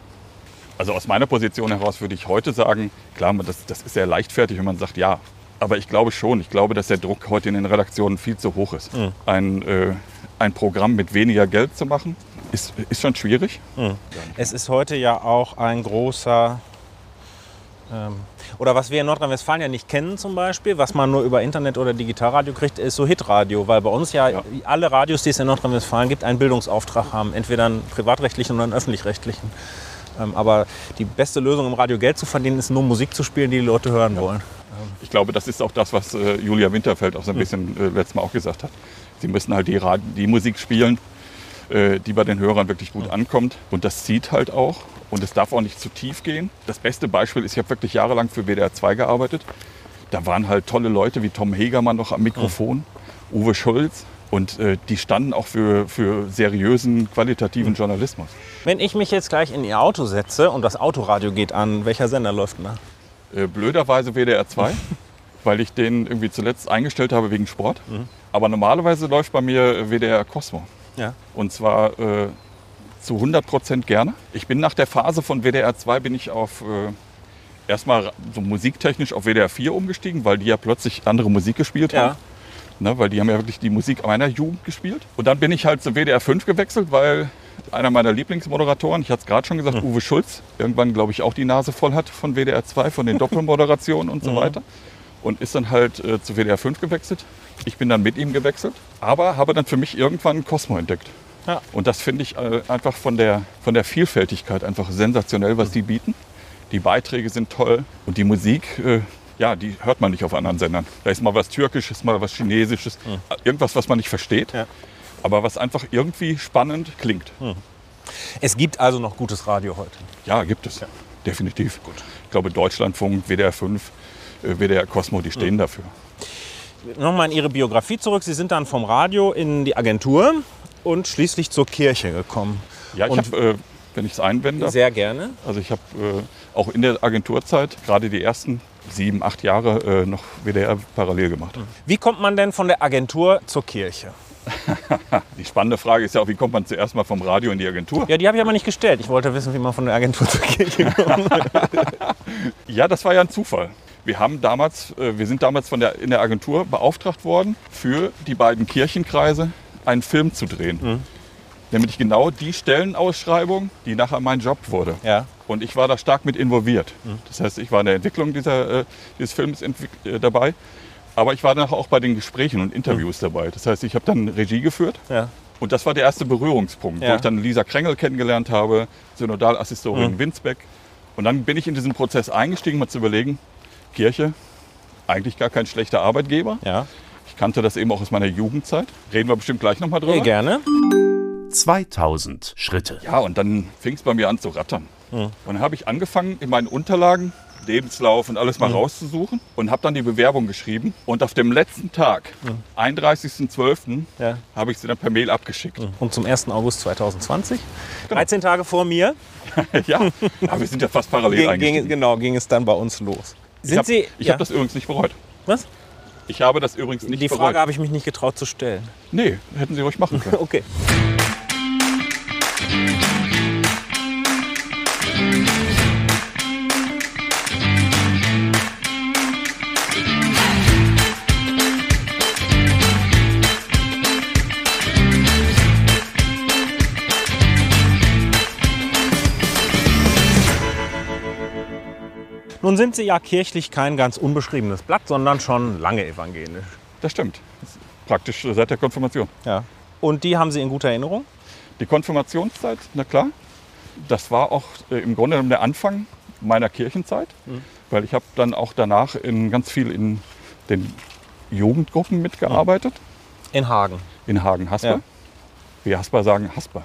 Also aus meiner Position heraus würde ich heute sagen, klar, das, das ist sehr leichtfertig, wenn man sagt ja. Aber ich glaube schon, ich glaube, dass der Druck heute in den Redaktionen viel zu hoch ist. Ein, äh, ein Programm mit weniger Geld zu machen, ist, ist schon schwierig. Es ist heute ja auch ein großer, ähm, oder was wir in Nordrhein-Westfalen ja nicht kennen zum Beispiel, was man nur über Internet oder Digitalradio kriegt, ist so Hitradio, weil bei uns ja, Ja. alle Radios, die es in Nordrhein-Westfalen gibt, einen Bildungsauftrag haben, entweder einen privatrechtlichen oder einen öffentlich-rechtlichen. Ähm, aber die beste Lösung im Radio Geld zu verdienen, ist nur Musik zu spielen, die die Leute hören wollen. Ich glaube, das ist auch das, was äh, Julia Winterfeld auch so ein bisschen äh, letztes Mal auch gesagt hat. Sie müssen halt die, Rad die Musik spielen, die bei den Hörern wirklich gut ankommt. Und das zieht halt auch. und es darf auch nicht zu tief gehen. Das beste Beispiel ist, ich habe wirklich jahrelang für WDR 2 gearbeitet. Da waren halt tolle Leute wie Tom Hegermann noch am Mikrofon, Uwe Schulz. Und äh, die standen auch für, für seriösen, qualitativen Journalismus. Wenn ich mich jetzt gleich in Ihr Auto setze und das Autoradio geht an, welcher Sender läuft denn da? Äh, blöderweise WDR 2, weil ich den irgendwie zuletzt eingestellt habe wegen Sport. Aber normalerweise läuft bei mir WDR Cosmo. Ja. Und zwar äh, zu 100 Prozent gerne. Ich bin nach der Phase von WDR 2 bin ich auf äh, erstmal so musiktechnisch auf WDR 4 umgestiegen, weil die ja plötzlich andere Musik gespielt haben. Ne, weil die haben ja wirklich die Musik meiner Jugend gespielt. Und dann bin ich halt zu WDR 5 gewechselt, weil einer meiner Lieblingsmoderatoren, ich hatte es gerade schon gesagt, Uwe Schulz, irgendwann glaube ich auch die Nase voll hat von WDR 2, von den Doppelmoderationen und so weiter. Und ist dann halt äh, zu WDR 5 gewechselt. Ich bin dann mit ihm gewechselt, aber habe dann für mich irgendwann Cosmo entdeckt. Ja. Und das finde ich äh, einfach von der, von der Vielfältigkeit einfach sensationell, was die bieten. Die Beiträge sind toll und die Musik, äh, ja, die hört man nicht auf anderen Sendern. Da ist mal was Türkisches, mal was Chinesisches, irgendwas, was man nicht versteht, Ja. aber was einfach irgendwie spannend klingt. Es gibt also noch gutes Radio heute. Ja, gibt es. Definitiv. Ich glaube, Deutschlandfunk, WDR 5, äh, WDR Cosmo, die stehen dafür. Nochmal in Ihre Biografie zurück. Sie sind dann vom Radio in die Agentur und schließlich zur Kirche gekommen. Ja, ich Und- habe, äh, wenn ich es einwenden darf, Sehr gerne. also ich habe äh, auch in der Agenturzeit gerade die ersten sieben, acht Jahre äh, noch WDR parallel gemacht. Wie kommt man denn von der Agentur zur Kirche? Die spannende Frage ist ja auch, wie kommt man zuerst mal vom Radio in die Agentur? Ja, die habe ich aber nicht gestellt. Ich wollte wissen, wie man von der Agentur zur Kirche kommt. Ja, das war ja ein Zufall. Wir, haben damals, äh, wir sind damals von der, in der Agentur beauftragt worden, für die beiden Kirchenkreise einen Film zu drehen. Nämlich genau die Stellenausschreibung, die nachher mein Job wurde. Ja. Und ich war da stark mit involviert. Das heißt, ich war in der Entwicklung dieser, äh, dieses Films äh, dabei. Aber ich war dann auch bei den Gesprächen und Interviews dabei. Das heißt, ich habe dann Regie geführt. ja. Und das war der erste Berührungspunkt, Ja. wo ich dann Lisa Krengel kennengelernt habe, Synodalassistorin Winsbeck. Und dann bin ich in diesen Prozess eingestiegen, mal zu überlegen, Kirche, eigentlich gar kein schlechter Arbeitgeber. Ja. Ich kannte das eben auch aus meiner Jugendzeit. Reden wir bestimmt gleich nochmal drüber. Hey, gerne. 2000 Schritte. Ja, und dann fing es bei mir an zu rattern. Und dann habe ich angefangen, in meinen Unterlagen, Lebenslauf und alles mal rauszusuchen und habe dann die Bewerbung geschrieben. Und auf dem letzten Tag, 31.12., Ja. habe ich sie dann per Mail abgeschickt. Und zum 1. August 2020, 13 Tage vor mir, ja, aber wir sind ja fast parallel ging, ging, genau, ging es dann bei uns los. Sind ich habe Sie. ich ja. hab das übrigens nicht bereut. Was? Ich habe das übrigens nicht Die bereut. Frage habe ich mich nicht getraut zu stellen. Nee, hätten Sie ruhig machen können. Okay. Nun sind Sie ja kirchlich kein ganz unbeschriebenes Blatt, sondern schon lange evangelisch. Das stimmt. Das praktisch seit der Konfirmation. Ja. Und die haben Sie in guter Erinnerung? Die Konfirmationszeit, na klar, das war auch äh, im Grunde genommen der Anfang meiner Kirchenzeit, weil ich habe dann auch danach in ganz viel in den Jugendgruppen mitgearbeitet, In Hagen. in Hagen-Hasper. Ja. Wir Hasper sagen Hasper.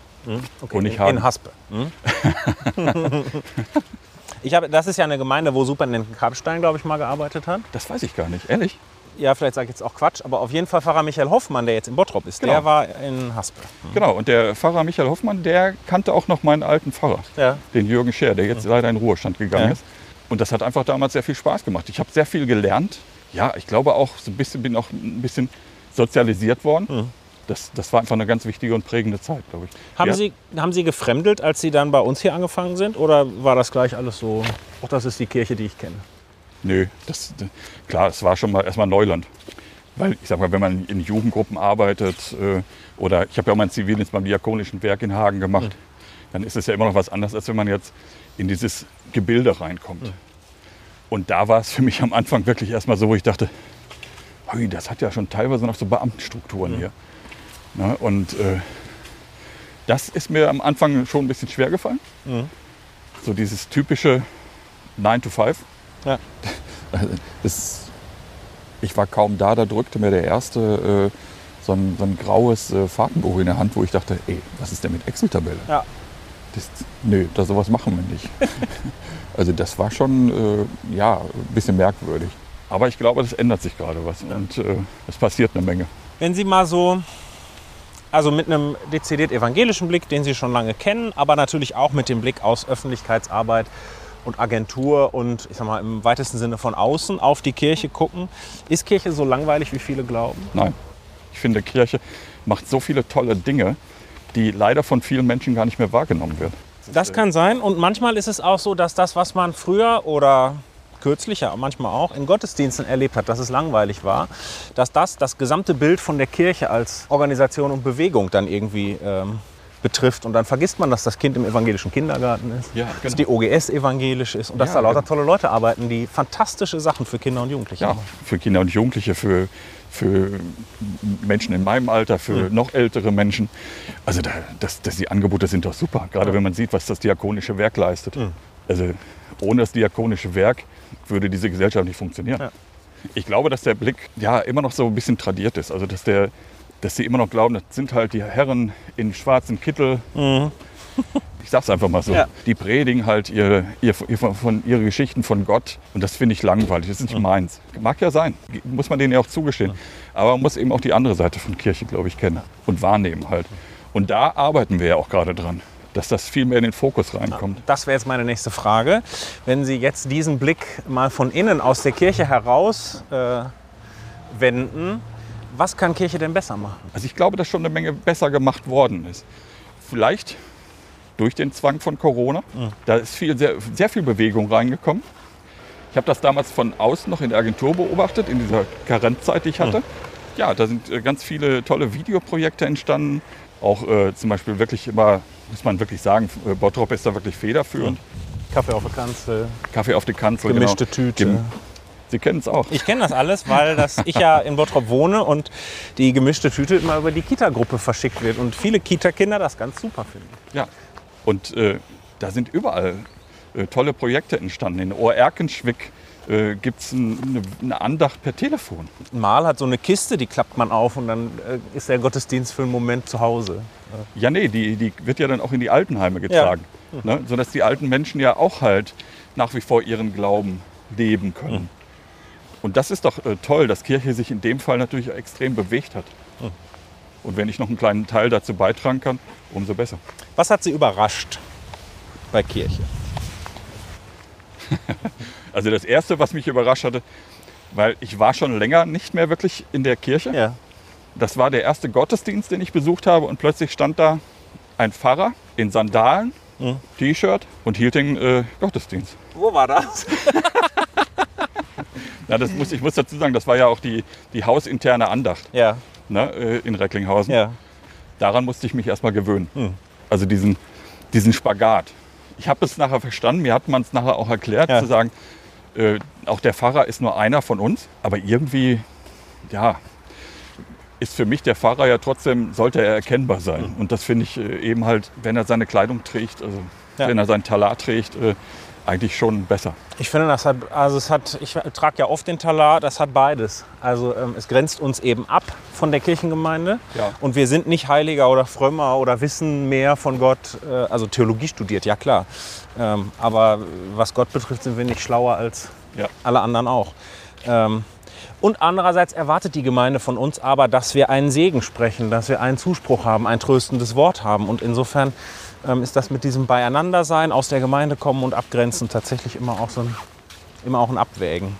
Okay, Und nicht in, Hagen. in Haspe. Hm? ich habe, das ist ja eine Gemeinde, wo Superintendent Karpstein, glaube ich, mal gearbeitet hat. Das weiß ich gar nicht, ehrlich. Ja, vielleicht sage ich jetzt auch Quatsch, aber auf jeden Fall Pfarrer Michael Hoffmann, der jetzt in Bottrop ist, Genau. der war in Haspe. Genau, und der Pfarrer Michael Hoffmann, der kannte auch noch meinen alten Pfarrer, Ja. den Jürgen Scher, der jetzt leider in Ruhestand gegangen Ja. ist. Und das hat einfach damals sehr viel Spaß gemacht. Ich habe sehr viel gelernt. Ja, ich glaube auch, so ein bisschen bin auch ein bisschen sozialisiert worden. Das, das war einfach eine ganz wichtige und prägende Zeit, glaube ich. Haben, ja, Sie, haben Sie gefremdelt, als Sie dann bei uns hier angefangen sind? Oder war das gleich alles so, ach, das ist die Kirche, die ich kenne? Nö, das, klar, es war schon mal erstmal Neuland. Weil ich sag mal, wenn man in Jugendgruppen arbeitet äh, oder ich habe ja auch meinen Zivildienst beim Diakonischen Werk in Hagen gemacht, dann ist es ja immer noch was anderes, als wenn man jetzt in dieses Gebilde reinkommt. Und da war es für mich am Anfang wirklich erstmal so, wo ich dachte, das hat ja schon teilweise noch so Beamtenstrukturen hier. Na, und äh, das ist mir am Anfang schon ein bisschen schwer gefallen. So dieses typische 9 to 5. Ja. Es, ich war kaum da, da drückte mir der erste äh, so, ein, so ein graues äh, Fahrtenbuch in der Hand, wo ich dachte, ey, was ist denn mit Excel-Tabelle? Ja. dachtest, nö, da sowas machen wir nicht. also das war schon äh, ja, ein bisschen merkwürdig. Aber ich glaube, das ändert sich gerade was und äh, es passiert eine Menge. Wenn Sie mal so, also mit einem dezidiert evangelischen Blick, den Sie schon lange kennen, aber natürlich auch mit dem Blick aus Öffentlichkeitsarbeit und Agentur und ich sag mal im weitesten Sinne von außen auf die Kirche gucken, ist Kirche so langweilig, wie viele glauben? Nein, ich finde, Kirche macht so viele tolle Dinge, die leider von vielen Menschen gar nicht mehr wahrgenommen werden. Das kann sein und manchmal ist es auch so, dass das, was man früher oder kürzlich ja manchmal auch in Gottesdiensten erlebt hat, dass es langweilig war, dass das das gesamte Bild von der Kirche als Organisation und Bewegung dann irgendwie ähm, betrifft. Und dann vergisst man, dass das Kind im evangelischen Kindergarten ist, Ja, dass genau. die OGS evangelisch ist und dass Ja, da lauter genau. tolle Leute arbeiten, die fantastische Sachen für Kinder und Jugendliche Ja, machen. für Kinder und Jugendliche, für, für Menschen in meinem Alter, für noch ältere Menschen. Also da, das, das, die Angebote sind doch super, gerade wenn man sieht, was das diakonische Werk leistet. Also ohne das diakonische Werk würde diese Gesellschaft nicht funktionieren. Ja. Ich glaube, dass der Blick ja immer noch so ein bisschen tradiert ist. Also dass, der, dass sie immer noch glauben, das sind halt die Herren in schwarzen Kittel. Ich sag's einfach mal so. Ja. Die predigen halt ihre, ihr, ihr, von, ihre Geschichten von Gott. Und das finde ich langweilig. Das ist nicht meins. Mag ja sein. Muss man denen ja auch zugestehen. Aber man muss eben auch die andere Seite von Kirche, glaube ich, kennen und wahrnehmen halt. Und da arbeiten wir ja auch gerade dran, dass das viel mehr in den Fokus reinkommt. Das wäre jetzt meine nächste Frage. Wenn Sie jetzt diesen Blick mal von innen aus der Kirche heraus äh, wenden, was kann Kirche denn besser machen? Also ich glaube, dass schon eine Menge besser gemacht worden ist. Vielleicht durch den Zwang von Corona. Da ist viel, sehr, sehr viel Bewegung reingekommen. Ich habe das damals von außen noch in der Agentur beobachtet, in dieser Karenzzeit, die ich hatte. Ja, da sind äh, ganz viele tolle Videoprojekte entstanden. Auch äh, zum Beispiel wirklich immer, muss man wirklich sagen, äh, Bottrop ist da wirklich federführend. Kaffee auf der Kanzel, Kaffee auf die Kanzel. gemischte genau. Tüte. Gem- Sie kennen es auch. Ich kenne das alles, weil das, ich ja in Bottrop wohne und die gemischte Tüte immer über die Kita-Gruppe verschickt wird und viele Kita-Kinder das ganz super finden. Ja. Und äh, da sind überall äh, tolle Projekte entstanden. In Ohr-Erkenschwick äh, gibt es ein, eine, eine Andacht per Telefon. Mal hat so eine Kiste, die klappt man auf und dann äh, ist der Gottesdienst für einen Moment zu Hause. Ja, nee, die, die wird ja dann auch in die Altenheime getragen. Ne? Sodass die alten Menschen ja auch halt nach wie vor ihren Glauben leben können. Und das ist doch äh, toll, dass Kirche sich in dem Fall natürlich extrem bewegt hat. Und wenn ich noch einen kleinen Teil dazu beitragen kann, umso besser. Was hat Sie überrascht bei Kirche? Also das Erste, was mich überrascht hatte, weil ich war schon länger nicht mehr wirklich in der Kirche. Ja. Das war der erste Gottesdienst, den ich besucht habe und plötzlich stand da ein Pfarrer in Sandalen, T-Shirt und hielt den äh, Gottesdienst. Wo war das? Ja, das muss, ich muss dazu sagen, das war ja auch die, die hausinterne Andacht Ja, ne, äh, in Recklinghausen. ja. Daran musste ich mich erstmal gewöhnen. Also diesen, diesen Spagat. Ich habe es nachher verstanden, mir hat man es nachher auch erklärt, Ja. zu sagen, äh, auch der Pfarrer ist nur einer von uns, aber irgendwie, ja, ist für mich der Pfarrer ja trotzdem, sollte er erkennbar sein. Und das finde ich äh, eben halt, wenn er seine Kleidung trägt, also Ja. wenn er sein Talar trägt, äh, eigentlich schon besser. Ich finde, das hat, also es hat, ich trage ja oft den Talar, das hat beides. Also ähm, es grenzt uns eben ab von der Kirchengemeinde Ja. und wir sind nicht heiliger oder frömmer oder wissen mehr von Gott, äh, also Theologie studiert, ja klar. Ähm, aber was Gott betrifft, sind wir nicht schlauer als Ja. alle anderen auch. Ähm, und andererseits erwartet die Gemeinde von uns aber, dass wir einen Segen sprechen, dass wir einen Zuspruch haben, ein tröstendes Wort haben. Und insofern ähm, ist das mit diesem Beieinandersein, aus der Gemeinde kommen und abgrenzen tatsächlich immer auch so ein, immer auch ein Abwägen.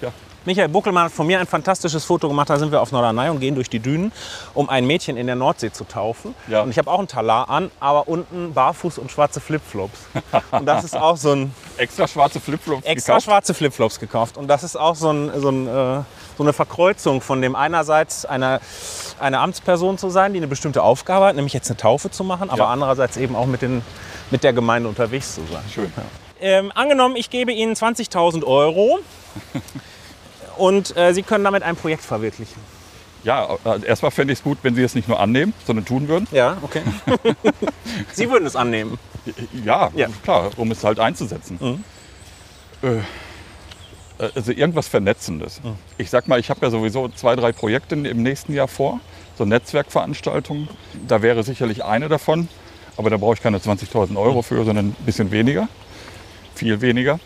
Ja. Michael Buckelmann hat von mir ein fantastisches Foto gemacht. Da sind wir auf Norderney und gehen durch die Dünen, um ein Mädchen in der Nordsee zu taufen. Ja. Und ich habe auch einen Talar an, aber unten barfuß und schwarze Flipflops. Und das ist auch so ein Extra schwarze Flipflops extra gekauft. schwarze Flipflops gekauft. Und das ist auch so, ein, so, ein, äh, so eine Verkreuzung von dem einerseits eine, eine Amtsperson zu sein, die eine bestimmte Aufgabe hat, nämlich jetzt eine Taufe zu machen, aber Ja. andererseits eben auch mit, den, mit der Gemeinde unterwegs zu sein. Schön. Ähm, angenommen, ich gebe Ihnen 20.000 Euro und äh, Sie können damit ein Projekt verwirklichen. Ja, also erstmal fände ich es gut, wenn Sie es nicht nur annehmen, sondern tun würden. Ja, okay. Sie würden es annehmen. Ja, Ja. klar, um es halt einzusetzen. Äh, also irgendwas Vernetzendes. Ich sag mal, ich habe ja sowieso zwei, drei Projekte im nächsten Jahr vor, so Netzwerkveranstaltungen. Da wäre sicherlich eine davon, aber da brauche ich keine 20.000 Euro für, sondern ein bisschen weniger, viel weniger.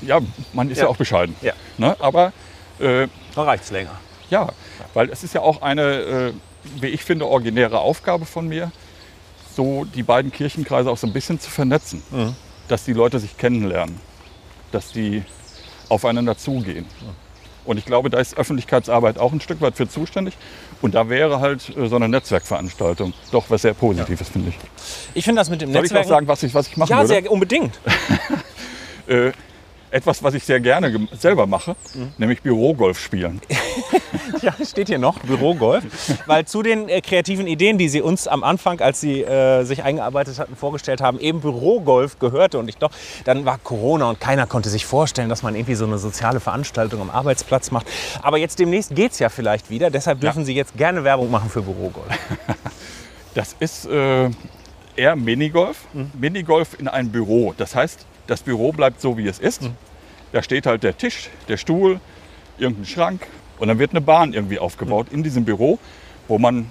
Ja, man ist ja, Ja. auch bescheiden. Ja. Ne? Aber äh, Da reicht es länger. ja, weil es ist ja auch eine, äh, wie ich finde, originäre Aufgabe von mir, so die beiden Kirchenkreise auch so ein bisschen zu vernetzen. Dass die Leute sich kennenlernen, dass die aufeinander zugehen. Und ich glaube, da ist Öffentlichkeitsarbeit auch ein Stück weit für zuständig. Und da wäre halt äh, so eine Netzwerkveranstaltung doch was sehr Positives, finde ich. Ich finde das mit dem Soll ich Netzwerk. noch sagen, was ich, was ich machen ja, würde? sehr unbedingt. Etwas, was ich sehr gerne selber mache, Mhm. nämlich Bürogolf spielen. Ja, steht hier noch, Bürogolf. Weil zu den äh, kreativen Ideen, die Sie uns am Anfang, als Sie äh, sich eingearbeitet hatten, vorgestellt haben, eben Bürogolf gehörte. Und ich doch, dann war Corona und keiner konnte sich vorstellen, dass man irgendwie so eine soziale Veranstaltung am Arbeitsplatz macht. Aber jetzt demnächst geht es ja vielleicht wieder. Deshalb dürfen Sie jetzt gerne Werbung machen für Bürogolf. Das ist äh, eher Minigolf. Mhm. Minigolf in einem Büro. Das heißt, das Büro bleibt so, wie es ist. Mhm. Da steht halt der Tisch, der Stuhl, irgendein Schrank und dann wird eine Bahn irgendwie Mhm. aufgebaut in diesem Büro, wo man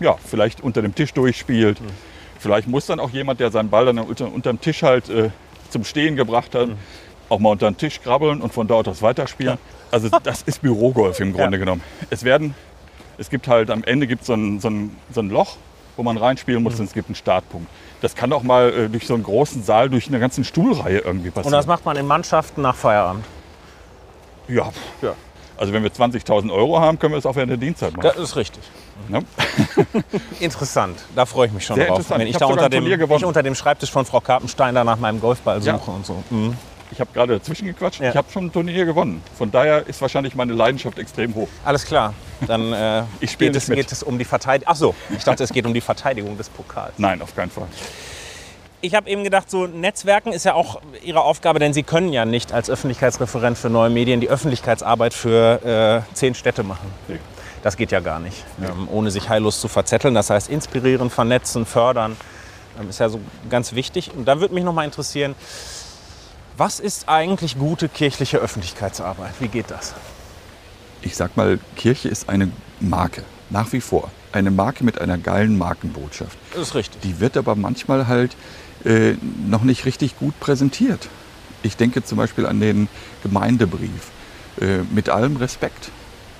ja, vielleicht unter dem Tisch durchspielt. Mhm. Vielleicht muss dann auch jemand, der seinen Ball dann unter, unterm Tisch halt äh, zum Stehen gebracht hat, auch mal unter den Tisch krabbeln und von dort aus weiterspielen. Also das ist Bürogolf im Grunde Ja. genommen. Es werden, es gibt halt am Ende gibt so ein, so ein Loch, wo man reinspielen Mhm. muss und es gibt einen Startpunkt. Das kann auch mal äh, durch so einen großen Saal, durch eine ganze Stuhlreihe irgendwie Und passieren. das macht man in Mannschaften nach Feierabend. ja. Ja. Also wenn wir 20.000 Euro haben, können wir das auch während der Dienstzeit machen. Das ist richtig. Ne? Interessant, da freue ich mich schon Sehr drauf. interessant. Wenn Ich ich, da unter dem, ich unter dem Schreibtisch von Frau Karpenstein da nach meinem Golfball Ja. suche und so. Mhm. Ich habe gerade dazwischen gequatscht. Ja. Ich habe schon ein Turnier gewonnen. Von daher ist wahrscheinlich meine Leidenschaft extrem hoch. Alles klar. Dann äh, Ich geht, es, geht es um die Verteidigung. Ach so, ich dachte, es geht um die Verteidigung des Pokals. Nein, auf keinen Fall. Ich habe eben gedacht, so Netzwerken ist ja auch Ihre Aufgabe, denn Sie können ja nicht als Öffentlichkeitsreferent für neue Medien die Öffentlichkeitsarbeit für äh, zehn Städte machen. Nee. Das geht ja gar nicht, ähm, ohne sich heillos zu verzetteln. Das heißt, inspirieren, vernetzen, fördern ähm, ist ja so ganz wichtig. Und da würde mich noch mal interessieren, was ist eigentlich gute kirchliche Öffentlichkeitsarbeit? Wie geht das? Ich sag mal, Kirche ist eine Marke, nach wie vor. Eine Marke mit einer geilen Markenbotschaft. Das ist richtig. Die wird aber manchmal halt äh, noch nicht richtig gut präsentiert. Ich denke zum Beispiel an den Gemeindebrief. Äh, mit allem Respekt.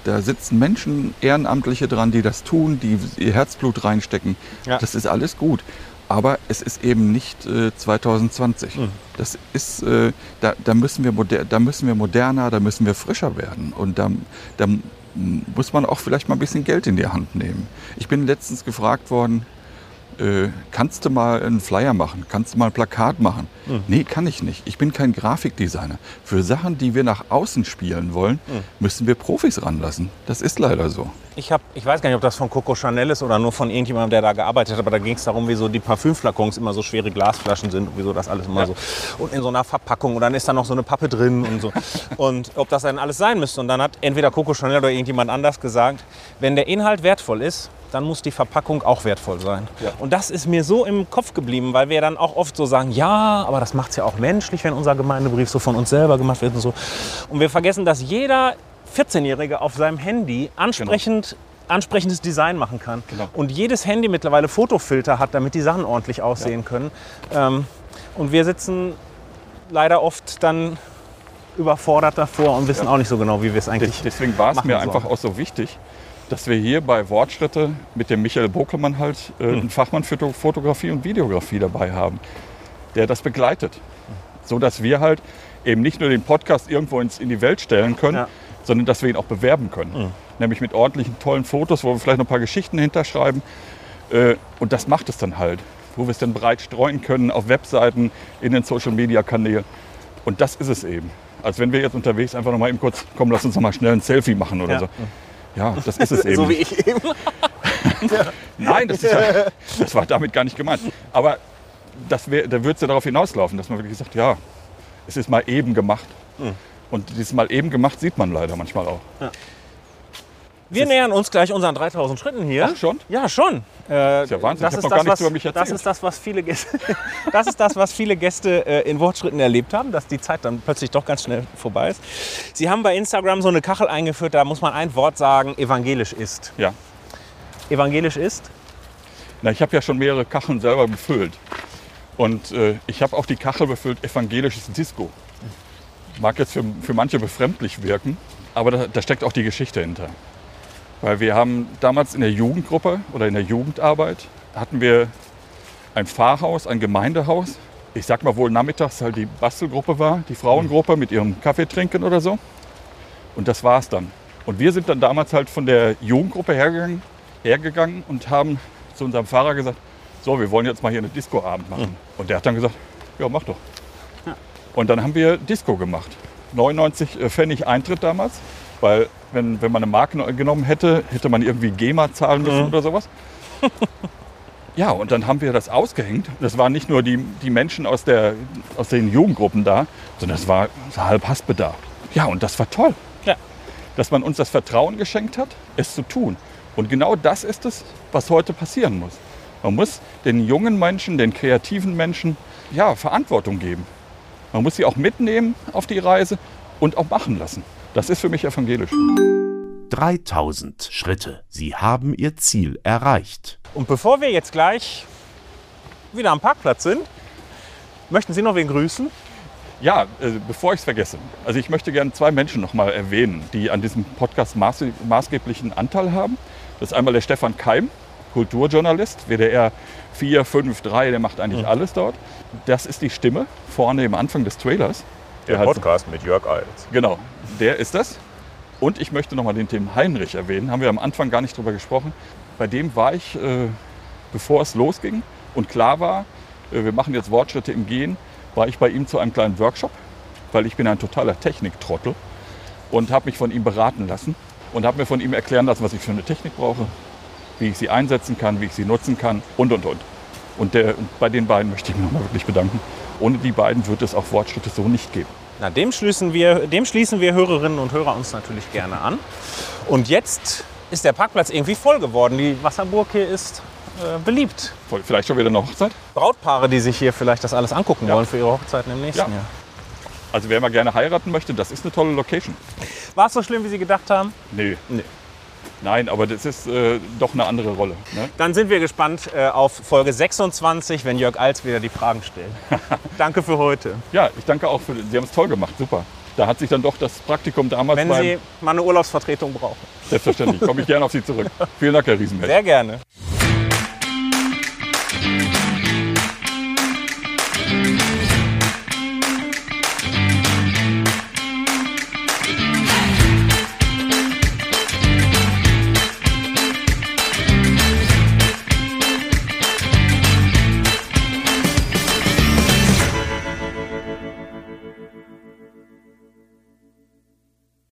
Da sitzen Menschen, Ehrenamtliche dran, die das tun, die ihr Herzblut reinstecken. Ja. Das ist alles gut. Aber es ist eben nicht äh, 2020. Mhm. Das ist, äh, da, da, müssen wir moder da müssen wir moderner, da müssen wir frischer werden. Und da, da muss man auch vielleicht mal ein bisschen Geld in die Hand nehmen. Ich bin letztens gefragt worden, äh, kannst du mal einen Flyer machen? Kannst du mal ein Plakat machen? Nee, kann ich nicht. Ich bin kein Grafikdesigner. Für Sachen, die wir nach außen spielen wollen, müssen wir Profis ranlassen. Das ist leider so. Ich, hab, ich weiß gar nicht, ob das von Coco Chanel ist oder nur von irgendjemandem, der da gearbeitet hat, aber da ging es darum, wieso die Parfümflakons immer so schwere Glasflaschen sind und wieso das alles immer so. Und in so einer Verpackung und dann ist da noch so eine Pappe drin und so. Und ob das dann alles sein müsste. Und dann hat entweder Coco Chanel oder irgendjemand anders gesagt, wenn der Inhalt wertvoll ist, dann muss die Verpackung auch wertvoll sein. Ja. Und das ist mir so im Kopf geblieben, weil wir dann auch oft so sagen, ja, aber das macht es ja auch menschlich, wenn unser Gemeindebrief so von uns selber gemacht wird und so. Und wir vergessen, dass jeder 14-Jährige auf seinem Handy ansprechend, ansprechendes Design machen kann. Genau. Und jedes Handy mittlerweile Fotofilter hat, damit die Sachen ordentlich aussehen können. Ähm, und wir sitzen leider oft dann überfordert davor und wissen Ja. auch nicht so genau, wie wir es eigentlich Des- Deswegen war es machen mir sollen. einfach auch so wichtig, dass wir hier bei Wortschritte mit dem Michael Bokelmann halt äh, Hm. einen Fachmann für To- Fotografie und Videografie dabei haben, der das begleitet. So dass wir halt eben nicht nur den Podcast irgendwo ins, in die Welt stellen können, Ja. Sondern dass wir ihn auch bewerben können. Nämlich mit ordentlichen, tollen Fotos, wo wir vielleicht noch ein paar Geschichten hinterschreiben. Äh, und das macht es dann halt. Wo wir es dann breit streuen können auf Webseiten, in den Social-Media-Kanälen. Und das ist es eben. Als wenn wir jetzt unterwegs einfach noch mal eben kurz, komm, lass uns noch mal schnell ein Selfie machen oder Ja. so. Ja, das ist es eben. so wie ich eben. Nein, das, ja, das war damit gar nicht gemeint. Aber das wär, da würde es ja darauf hinauslaufen, dass man wirklich sagt, ja, es ist mal eben gemacht. Hm. Und dieses mal eben gemacht sieht man leider manchmal auch. Wir nähern uns gleich unseren 3000 Schritten hier. Ach, schon? Ja, schon. Äh, ist ja Wahnsinn. Das Ich noch das, gar nichts was, über mich Das erzählt. ist das, was viele Gäste, das ist das, was viele Gäste äh, in Wortschritten erlebt haben, dass die Zeit dann plötzlich doch ganz schnell vorbei ist. Sie haben bei Instagram so eine Kachel eingeführt, da muss man ein Wort sagen, evangelisch ist. Ja. Evangelisch ist? Na, ich habe ja schon mehrere Kacheln selber befüllt. Und äh, ich habe auch die Kachel befüllt, evangelisches Disco. Mag jetzt für, für manche befremdlich wirken, aber da, da steckt auch die Geschichte hinter. Weil wir haben damals in der Jugendgruppe oder in der Jugendarbeit hatten wir ein Pfarrhaus, ein Gemeindehaus. Ich sag mal wohl nachmittags halt die Bastelgruppe war, die Frauengruppe mit ihrem Kaffee trinken oder so. Und das war's dann. Und wir sind dann damals halt von der Jugendgruppe hergegangen, hergegangen und haben zu unserem Fahrer gesagt, so, wir wollen jetzt mal hier eine Disco-Abend machen. Und der hat dann gesagt, ja, mach doch. Und dann haben wir Disco gemacht. 99 Pfennig Eintritt damals, weil wenn, wenn man eine Marke genommen hätte, hätte man irgendwie GEMA zahlen müssen oder sowas. Ja, und dann haben wir das ausgehängt. Das waren nicht nur die, die Menschen aus, der, aus den Jugendgruppen da, sondern das war halb Hassbedarf. Ja, und das war toll. Ja. Dass man uns das Vertrauen geschenkt hat, es zu tun. Und genau das ist es, was heute passieren muss. Man muss den jungen Menschen, den kreativen Menschen, ja, Verantwortung geben. Man muss sie auch mitnehmen auf die Reise und auch machen lassen. Das ist für mich evangelisch. 3000 Schritte. Sie haben Ihr Ziel erreicht. Und bevor wir jetzt gleich wieder am Parkplatz sind, möchten Sie noch wen grüßen? Ja, äh, bevor ich es vergesse. Also ich möchte gerne zwei Menschen noch mal erwähnen, die an diesem Podcast maß, maßgeblichen Anteil haben. Das ist einmal der Stefan Keim, Kulturjournalist, WDR 4, 5, 3, der macht eigentlich alles dort. Das ist die Stimme vorne im Anfang des Trailers. Der hat- mit Jörg Alt. Genau, der ist das. Und ich möchte nochmal den Tim Heinrich erwähnen. Haben wir am Anfang gar nicht drüber gesprochen. Bei dem war ich, äh, bevor es losging und klar war, äh, wir machen jetzt Wortschritte im Gehen, war ich bei ihm zu einem kleinen Workshop, weil ich bin ein totaler Techniktrottel und habe mich von ihm beraten lassen und habe mir von ihm erklären lassen, was ich für eine Technik brauche, wie ich sie einsetzen kann, wie ich sie nutzen kann und, und, und. Und der, bei den beiden möchte ich mich nochmal wirklich bedanken. Ohne die beiden wird es auch Wortschritte so nicht geben. Na, dem schließen, wir, dem schließen wir Hörerinnen und Hörer uns natürlich gerne an. Und jetzt ist der Parkplatz irgendwie voll geworden. Die Wasserburg hier ist äh, beliebt. Vielleicht schon wieder eine Hochzeit? Brautpaare, die sich hier vielleicht das alles angucken Ja. wollen für ihre Hochzeiten im nächsten Ja. Jahr. Also wer mal gerne heiraten möchte, das ist eine tolle Location. War es so schlimm, wie Sie gedacht haben? Nee. Nee. Nein, aber das ist äh, doch eine andere Rolle. Ne? Dann sind wir gespannt äh, auf Folge 26, wenn Jörg Alz wieder die Fragen stellt. Danke für heute. Ja, ich danke auch für, Sie haben es toll gemacht, super. Da hat sich dann doch das Praktikum damals Wenn Sie mal eine Urlaubsvertretung brauchen. selbstverständlich, komme ich gerne auf Sie zurück. Vielen Dank, Herr Riesenberg. Sehr gerne.